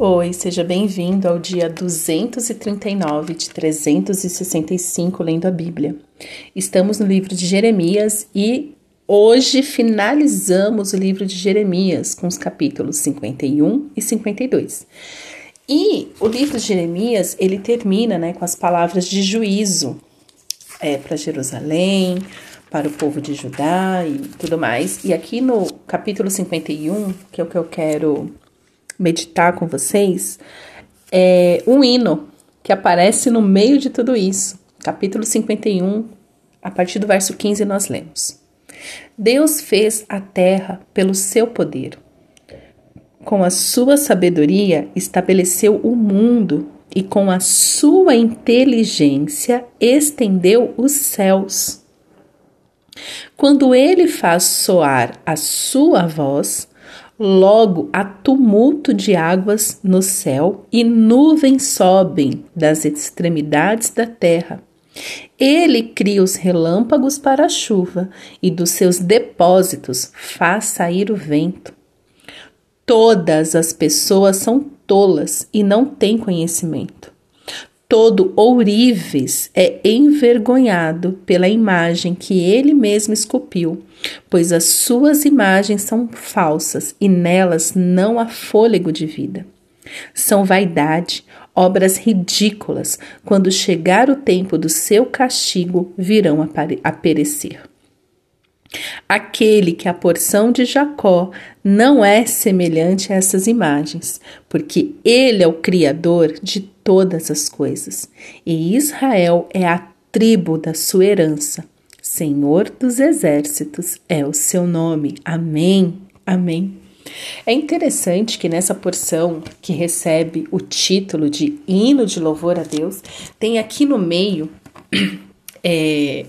Oi, seja bem-vindo ao dia 239 de 365 lendo a Bíblia. Estamos no livro de Jeremias e hoje finalizamos o livro de Jeremias com os capítulos 51 e 52. E o livro de Jeremias, ele termina né, com as palavras de juízo é, para Jerusalém, para o povo de Judá e tudo mais. E aqui no capítulo 51, que é o que eu quero meditar com vocês é um hino que aparece no meio de tudo isso. Capítulo 51, a partir do verso 15, nós lemos: Deus fez a terra pelo seu poder. Com a sua sabedoria estabeleceu o mundo e com a sua inteligência estendeu os céus. Quando ele faz soar a sua voz, Logo há tumulto de águas no céu e nuvens sobem das extremidades da terra. Ele cria os relâmpagos para a chuva e dos seus depósitos faz sair o vento. Todas as pessoas são tolas e não têm conhecimento todo ourives é envergonhado pela imagem que ele mesmo esculpiu, pois as suas imagens são falsas e nelas não há fôlego de vida. São vaidade, obras ridículas, quando chegar o tempo do seu castigo, virão a perecer. Aquele que a porção de Jacó não é semelhante a essas imagens, porque ele é o Criador de todas as coisas, e Israel é a tribo da sua herança. Senhor dos exércitos é o seu nome. Amém. Amém. É interessante que nessa porção que recebe o título de hino de louvor a Deus, tem aqui no meio é,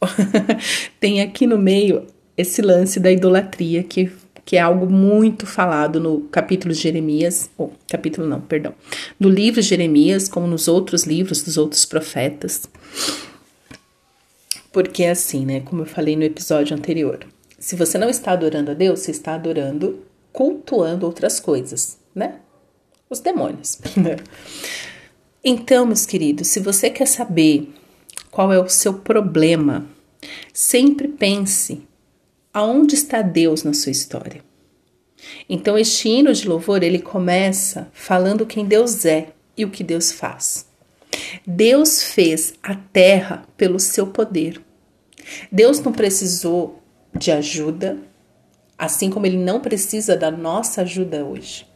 tem aqui no meio esse lance da idolatria que, que é algo muito falado no capítulo de Jeremias, ou capítulo não, perdão, no livro de Jeremias, como nos outros livros dos outros profetas. Porque é assim, né, como eu falei no episódio anterior, se você não está adorando a Deus, você está adorando, cultuando outras coisas, né? Os demônios. então, meus queridos, se você quer saber qual é o seu problema. Sempre pense aonde está Deus na sua história. Então este hino de louvor, ele começa falando quem Deus é e o que Deus faz. Deus fez a terra pelo seu poder. Deus não precisou de ajuda, assim como ele não precisa da nossa ajuda hoje.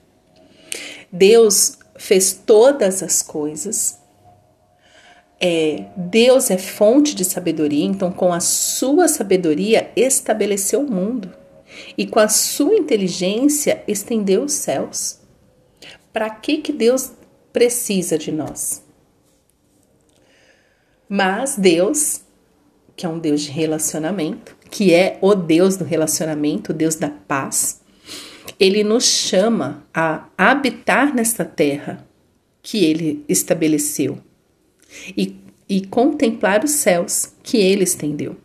Deus fez todas as coisas é, Deus é fonte de sabedoria, então com a sua sabedoria estabeleceu o mundo e com a sua inteligência estendeu os céus. Para que que Deus precisa de nós? Mas Deus, que é um Deus de relacionamento, que é o Deus do relacionamento, o Deus da paz, ele nos chama a habitar nesta terra que ele estabeleceu e, e contemplar os céus que ele estendeu.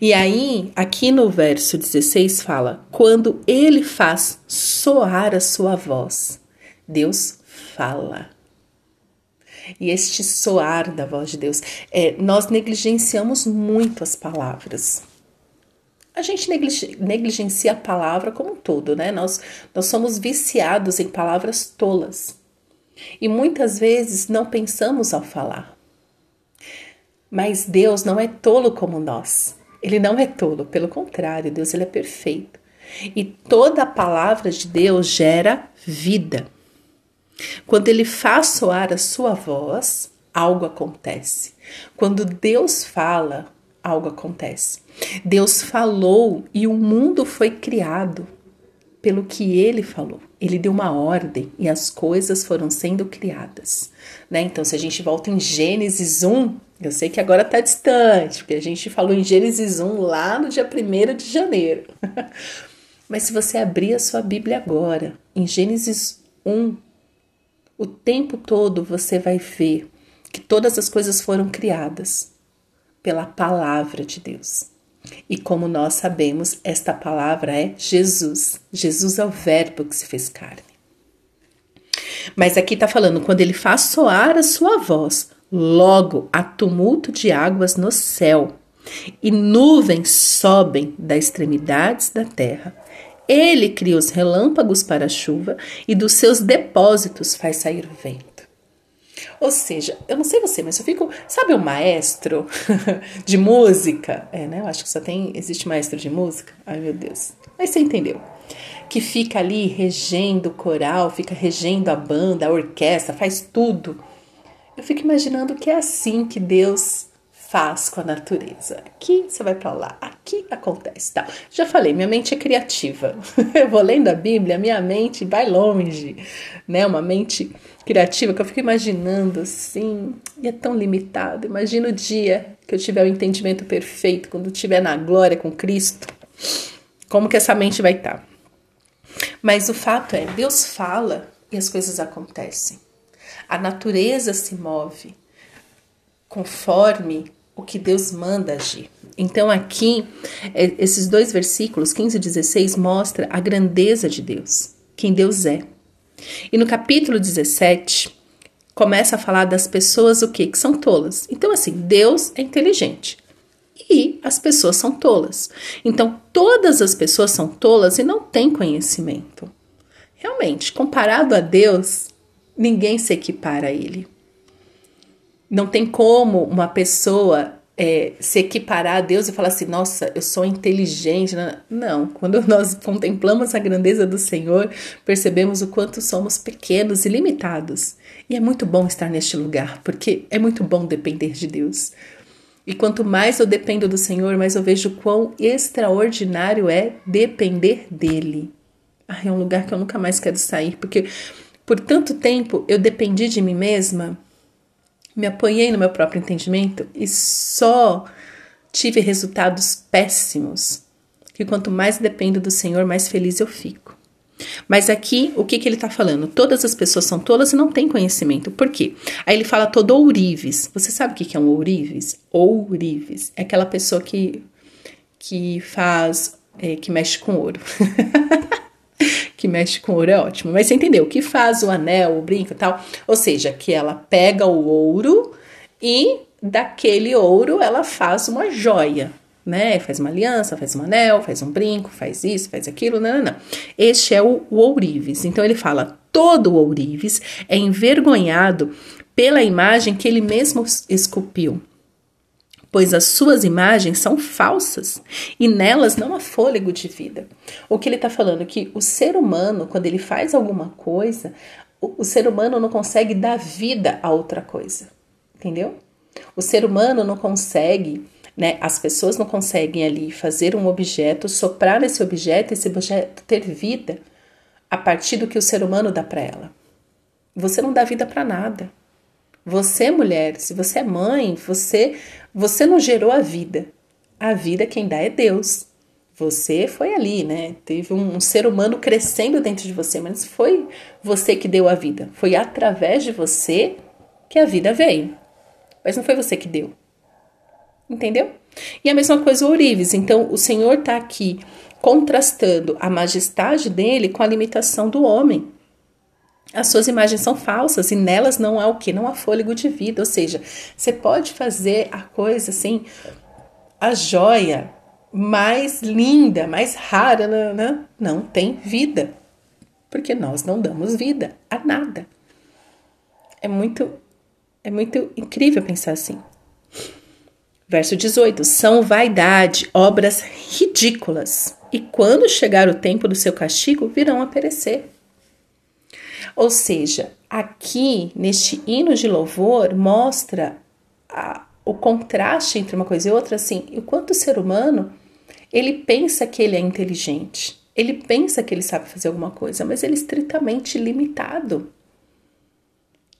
E aí, aqui no verso 16 fala: quando ele faz soar a sua voz, Deus fala. E este soar da voz de Deus, é, nós negligenciamos muito as palavras. A gente negligencia a palavra como um todo, né? Nós, nós somos viciados em palavras tolas. E muitas vezes não pensamos ao falar. Mas Deus não é tolo como nós. Ele não é tolo, pelo contrário, Deus ele é perfeito. E toda a palavra de Deus gera vida. Quando ele faz soar a sua voz, algo acontece. Quando Deus fala, algo acontece. Deus falou e o mundo foi criado pelo que ele falou. Ele deu uma ordem e as coisas foram sendo criadas. Né? Então, se a gente volta em Gênesis 1, eu sei que agora está distante, porque a gente falou em Gênesis 1 lá no dia 1 de janeiro. Mas se você abrir a sua Bíblia agora, em Gênesis 1, o tempo todo você vai ver que todas as coisas foram criadas pela palavra de Deus. E como nós sabemos, esta palavra é Jesus. Jesus é o Verbo que se fez carne. Mas aqui está falando, quando ele faz soar a sua voz, logo há tumulto de águas no céu, e nuvens sobem das extremidades da terra. Ele cria os relâmpagos para a chuva, e dos seus depósitos faz sair vento. Ou seja, eu não sei você, mas eu fico. Sabe o maestro de música? É, né? Eu acho que só tem. Existe maestro de música? Ai, meu Deus. Mas você entendeu que fica ali regendo o coral, fica regendo a banda, a orquestra, faz tudo. Eu fico imaginando que é assim que Deus faz com a natureza. Aqui você vai para lá, aqui acontece, tá? Já falei, minha mente é criativa. Eu vou lendo a Bíblia, minha mente vai longe, né? Uma mente criativa que eu fico imaginando assim, e é tão limitado. Imagina o dia que eu tiver o entendimento perfeito, quando eu estiver na glória com Cristo, como que essa mente vai estar? Tá? Mas o fato é, Deus fala e as coisas acontecem. A natureza se move conforme o que Deus manda agir. Então aqui, é, esses dois versículos, 15 e 16, mostra a grandeza de Deus, quem Deus é. E no capítulo 17, começa a falar das pessoas o quê? Que são tolas. Então assim, Deus é inteligente e as pessoas são tolas. Então, todas as pessoas são tolas e não têm conhecimento. Realmente, comparado a Deus, ninguém se equipara a Ele. Não tem como uma pessoa é, se equiparar a Deus e falar assim: nossa, eu sou inteligente. Não, quando nós contemplamos a grandeza do Senhor, percebemos o quanto somos pequenos e limitados. E é muito bom estar neste lugar, porque é muito bom depender de Deus. E quanto mais eu dependo do Senhor, mais eu vejo quão extraordinário é depender dele. Ah, é um lugar que eu nunca mais quero sair, porque por tanto tempo eu dependi de mim mesma, me apoiei no meu próprio entendimento e só tive resultados péssimos. Que quanto mais dependo do Senhor, mais feliz eu fico. Mas aqui, o que, que ele está falando? Todas as pessoas são tolas e não têm conhecimento. Por quê? Aí ele fala todo ourives. Você sabe o que, que é um ourives? Ourives. É aquela pessoa que, que faz, é, que mexe com ouro. que mexe com ouro é ótimo. Mas você entendeu? Que faz o anel, o brinco e tal. Ou seja, que ela pega o ouro e daquele ouro ela faz uma joia né? Faz uma aliança, faz um anel, faz um brinco, faz isso, faz aquilo, não, não, não. Este é o, o ourives. Então ele fala: todo ourives é envergonhado pela imagem que ele mesmo esculpiu. Pois as suas imagens são falsas e nelas não há fôlego de vida. O que ele está falando? Que o ser humano, quando ele faz alguma coisa, o, o ser humano não consegue dar vida a outra coisa. Entendeu? O ser humano não consegue né? As pessoas não conseguem ali fazer um objeto, soprar nesse objeto, esse objeto ter vida a partir do que o ser humano dá para ela. Você não dá vida para nada. Você, mulher, se você é mãe, você você não gerou a vida. A vida quem dá é Deus. Você foi ali, né? Teve um, um ser humano crescendo dentro de você, mas foi você que deu a vida. Foi através de você que a vida veio. Mas não foi você que deu. Entendeu? E a mesma coisa o ourives. Então, o Senhor está aqui contrastando a majestade dele com a limitação do homem. As suas imagens são falsas e nelas não há o que? Não há fôlego de vida. Ou seja, você pode fazer a coisa assim, a joia mais linda, mais rara, né? né? não tem vida. Porque nós não damos vida a nada. É muito, é muito incrível pensar assim. Verso 18: São vaidade, obras ridículas, e quando chegar o tempo do seu castigo, virão a perecer. Ou seja, aqui neste hino de louvor mostra a, o contraste entre uma coisa e outra, assim, o quanto o ser humano ele pensa que ele é inteligente, ele pensa que ele sabe fazer alguma coisa, mas ele é estritamente limitado.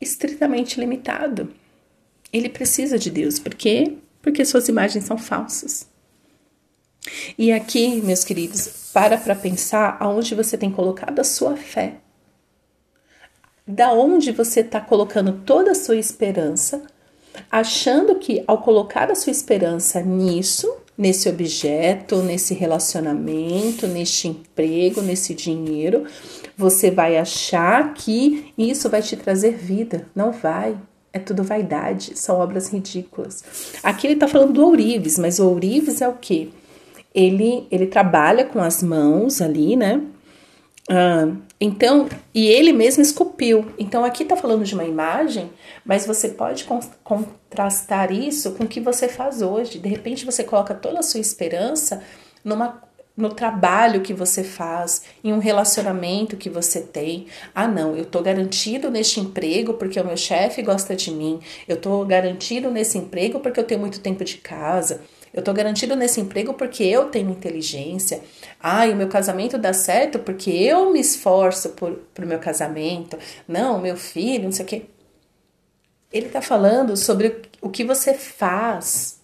Estritamente limitado. Ele precisa de Deus, porque porque suas imagens são falsas. E aqui, meus queridos, para para pensar aonde você tem colocado a sua fé. Da onde você está colocando toda a sua esperança, achando que ao colocar a sua esperança nisso, nesse objeto, nesse relacionamento, neste emprego, nesse dinheiro, você vai achar que isso vai te trazer vida. Não vai. É tudo vaidade, são obras ridículas. Aqui ele está falando do ourives, mas o ourives é o quê? Ele, ele trabalha com as mãos ali, né? Ah, então, e ele mesmo esculpiu. Então, aqui está falando de uma imagem, mas você pode contrastar isso com o que você faz hoje. De repente, você coloca toda a sua esperança numa no trabalho que você faz, em um relacionamento que você tem. Ah, não, eu tô garantido neste emprego porque o meu chefe gosta de mim. Eu tô garantido nesse emprego porque eu tenho muito tempo de casa. Eu tô garantido nesse emprego porque eu tenho inteligência. Ah, e o meu casamento dá certo porque eu me esforço por, pro meu casamento. Não, meu filho, não sei o quê. Ele tá falando sobre o que você faz.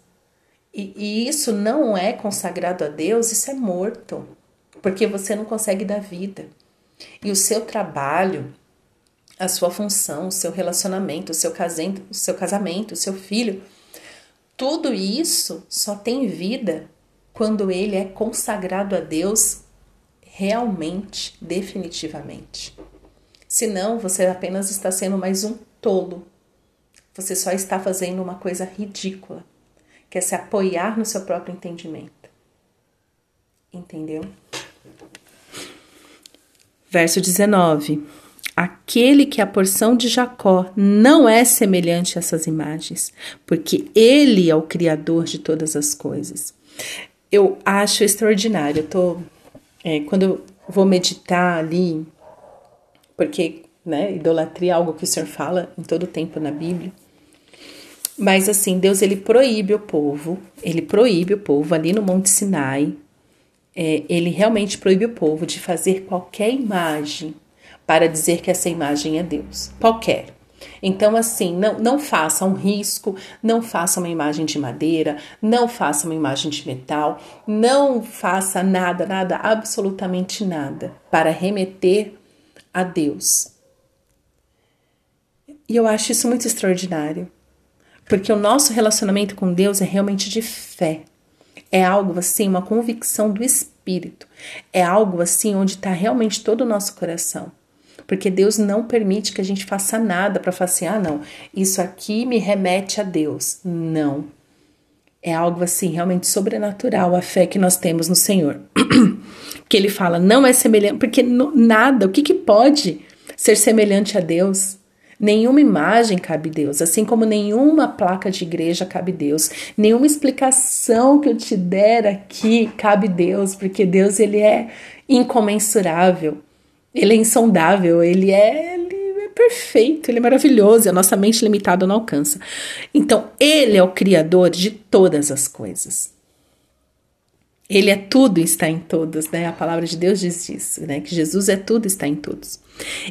E, e isso não é consagrado a Deus, isso é morto. Porque você não consegue dar vida. E o seu trabalho, a sua função, o seu relacionamento, o seu casamento, o seu casamento, o seu filho, tudo isso só tem vida quando ele é consagrado a Deus realmente, definitivamente. Senão, você apenas está sendo mais um tolo. Você só está fazendo uma coisa ridícula, que é se apoiar no seu próprio entendimento. Entendeu? Verso 19 aquele que a porção de Jacó não é semelhante a essas imagens, porque ele é o criador de todas as coisas. Eu acho extraordinário. Eu tô, é, quando eu vou meditar ali, porque né, idolatria é algo que o Senhor fala em todo o tempo na Bíblia. Mas assim, Deus ele proíbe o povo, ele proíbe o povo ali no Monte Sinai, é, ele realmente proíbe o povo de fazer qualquer imagem para dizer que essa imagem é Deus, qualquer. Então, assim, não, não faça um risco, não faça uma imagem de madeira, não faça uma imagem de metal, não faça nada, nada, absolutamente nada para remeter a Deus. E eu acho isso muito extraordinário, porque o nosso relacionamento com Deus é realmente de fé. É algo assim, uma convicção do Espírito. É algo assim onde está realmente todo o nosso coração porque Deus não permite que a gente faça nada para falar assim, ah, não, isso aqui me remete a Deus. Não. É algo assim realmente sobrenatural a fé que nós temos no Senhor. que ele fala, não é semelhante, porque nada, o que, que pode ser semelhante a Deus? Nenhuma imagem cabe Deus, assim como nenhuma placa de igreja cabe Deus, nenhuma explicação que eu te der aqui cabe Deus, porque Deus ele é incomensurável. Ele é insondável, ele é, ele é perfeito, ele é maravilhoso, a nossa mente limitada não alcança. Então, ele é o criador de todas as coisas. Ele é tudo e está em todos, né? A palavra de Deus diz isso, né? Que Jesus é tudo e está em todos.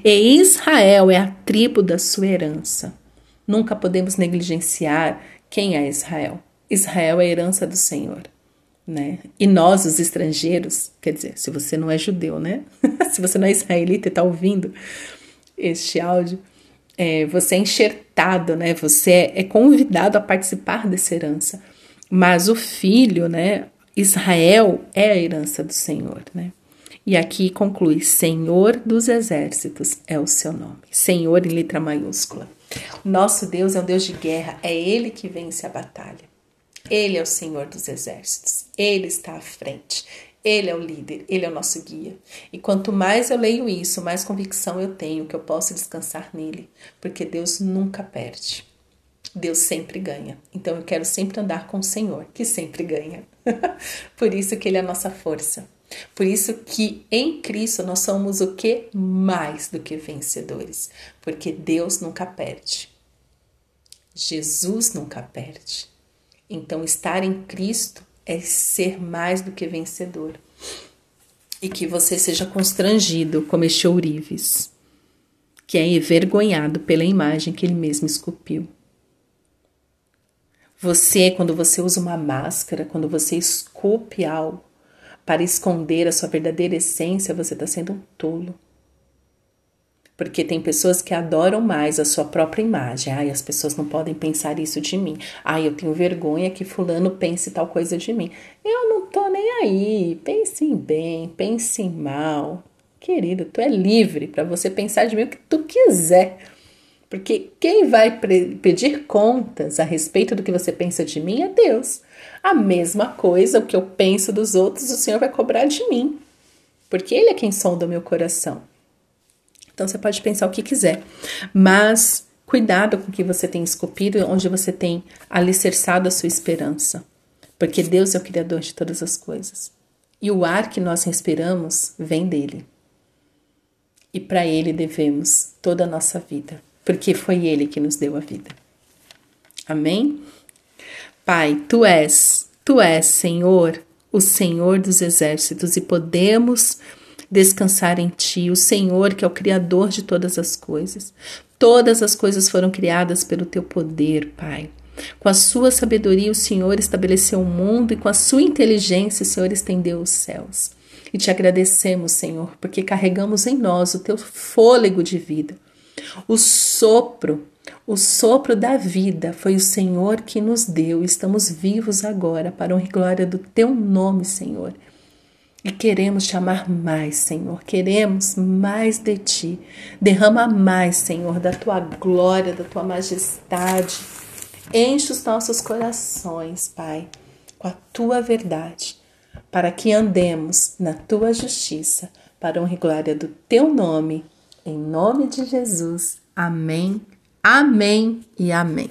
E Israel é a tribo da sua herança. Nunca podemos negligenciar quem é Israel. Israel é a herança do Senhor né? E nós, os estrangeiros, quer dizer, se você não é judeu, né? se você não é israelita e está ouvindo este áudio, é, você é enxertado, né? Você é, é convidado a participar dessa herança. Mas o filho, né? Israel é a herança do Senhor, né? E aqui conclui: Senhor dos exércitos é o seu nome. Senhor em letra maiúscula. Nosso Deus é um Deus de guerra, é Ele que vence a batalha. Ele é o Senhor dos exércitos, ele está à frente, ele é o líder, ele é o nosso guia. E quanto mais eu leio isso, mais convicção eu tenho que eu posso descansar nele, porque Deus nunca perde. Deus sempre ganha. Então eu quero sempre andar com o Senhor, que sempre ganha. Por isso que ele é a nossa força. Por isso que em Cristo nós somos o que mais do que vencedores, porque Deus nunca perde. Jesus nunca perde. Então, estar em Cristo é ser mais do que vencedor. E que você seja constrangido como este ourives, que é envergonhado pela imagem que ele mesmo esculpiu. Você, quando você usa uma máscara, quando você esculpe algo para esconder a sua verdadeira essência, você está sendo um tolo. Porque tem pessoas que adoram mais a sua própria imagem. Ai, as pessoas não podem pensar isso de mim. Ai, eu tenho vergonha que fulano pense tal coisa de mim. Eu não tô nem aí. Pense em bem, pense em mal. Querido, tu é livre para você pensar de mim o que tu quiser. Porque quem vai pedir contas a respeito do que você pensa de mim é Deus. A mesma coisa, o que eu penso dos outros, o Senhor vai cobrar de mim. Porque Ele é quem sonda o meu coração. Então você pode pensar o que quiser, mas cuidado com o que você tem esculpido, onde você tem alicerçado a sua esperança. Porque Deus é o Criador de todas as coisas. E o ar que nós respiramos vem dele. E para Ele devemos toda a nossa vida porque foi Ele que nos deu a vida. Amém? Pai, Tu és, Tu és, Senhor, o Senhor dos exércitos, e podemos descansar em Ti, o Senhor que é o Criador de todas as coisas. Todas as coisas foram criadas pelo Teu poder, Pai. Com a sua sabedoria, o Senhor estabeleceu o mundo e com a sua inteligência, o Senhor estendeu os céus. E te agradecemos, Senhor, porque carregamos em nós o teu fôlego de vida. O sopro, o sopro da vida foi o Senhor que nos deu. Estamos vivos agora para a glória do teu nome, Senhor. E queremos te amar mais, Senhor. Queremos mais de ti. Derrama mais, Senhor, da tua glória, da tua majestade. Enche os nossos corações, Pai, com a tua verdade, para que andemos na tua justiça, para honra e glória do teu nome em nome de Jesus. Amém, amém e amém.